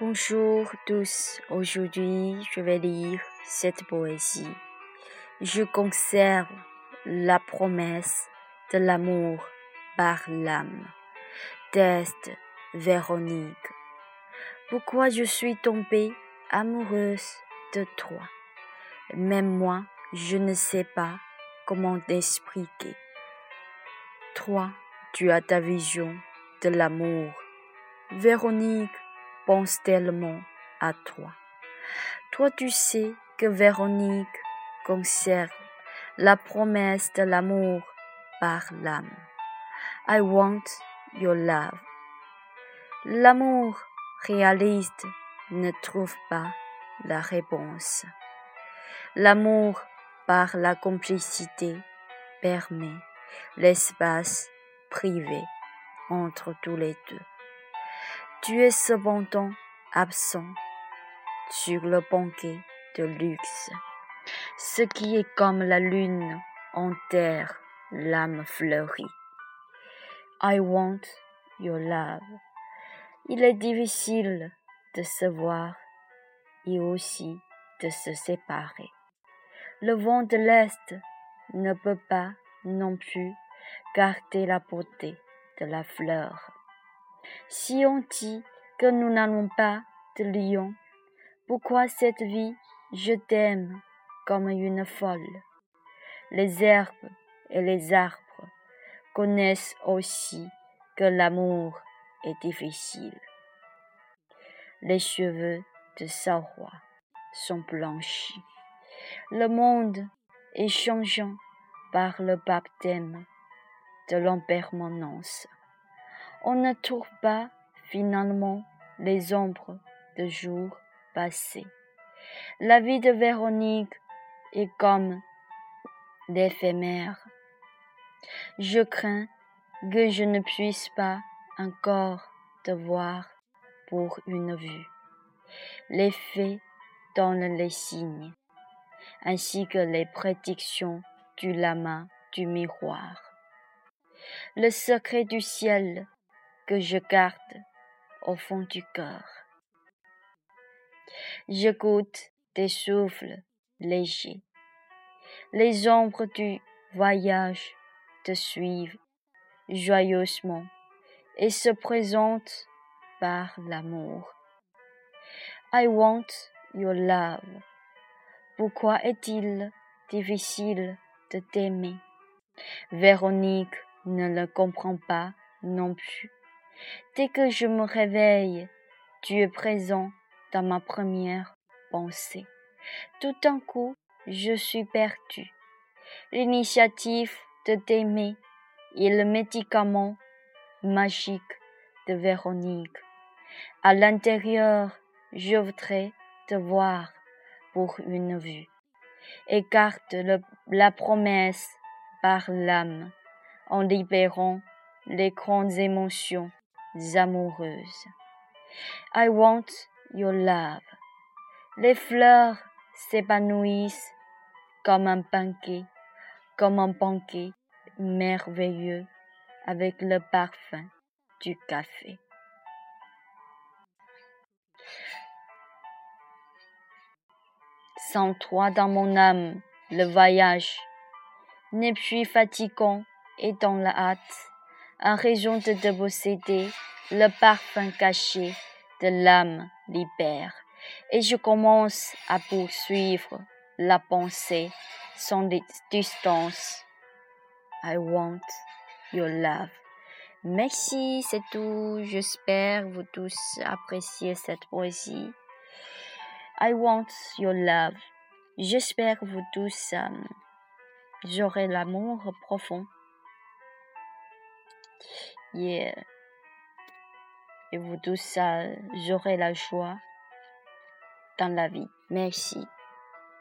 Bonjour tous, aujourd'hui je vais lire cette poésie. Je conserve la promesse de l'amour par l'âme. Test Véronique. Pourquoi je suis tombée amoureuse de toi? Même moi, je ne sais pas comment t'expliquer. Toi, tu as ta vision de l'amour. Véronique, pense tellement à toi. Toi tu sais que Véronique conserve la promesse de l'amour par l'âme. I want your love. L'amour réaliste ne trouve pas la réponse. L'amour par la complicité permet l'espace privé entre tous les deux. Tu es cependant absent sur le banquet de luxe, ce qui est comme la lune en terre, l'âme fleurie. I want your love. Il est difficile de se voir et aussi de se séparer. Le vent de l'Est ne peut pas non plus garder la beauté de la fleur. Si on dit que nous n'allons pas de lion, pourquoi cette vie je t'aime comme une folle? Les herbes et les arbres connaissent aussi que l'amour est difficile. Les cheveux de sa roi sont blanchis. Le monde est changeant par le baptême de l'impermanence on ne trouve pas finalement les ombres de jours passés. La vie de Véronique est comme l'éphémère. Je crains que je ne puisse pas encore te voir pour une vue. Les faits donnent les signes, ainsi que les prédictions du lama du miroir. Le secret du ciel que je garde au fond du cœur. J'écoute tes souffles légers. Les ombres du voyage te suivent joyeusement et se présentent par l'amour. I want your love. Pourquoi est-il difficile de t'aimer? Véronique ne le comprend pas non plus. Dès que je me réveille, tu es présent dans ma première pensée. Tout d'un coup, je suis perdue. L'initiative de t'aimer est le médicament magique de Véronique. À l'intérieur, je voudrais te voir pour une vue garde la promesse par l'âme en libérant les grandes émotions amoureuses. I want your love. Les fleurs s'épanouissent comme un banquet, comme un banquet merveilleux avec le parfum du café. Sans toi dans mon âme, le voyage n'est plus fatigant et dans la hâte en raison de te posséder, le parfum caché de l'âme libère, et je commence à poursuivre la pensée sans distance. I want your love. Merci, c'est tout. J'espère vous tous apprécier cette poésie. I want your love. J'espère vous tous euh, aurez l'amour profond et, vous tous, j'aurai la joie dans la vie. Merci.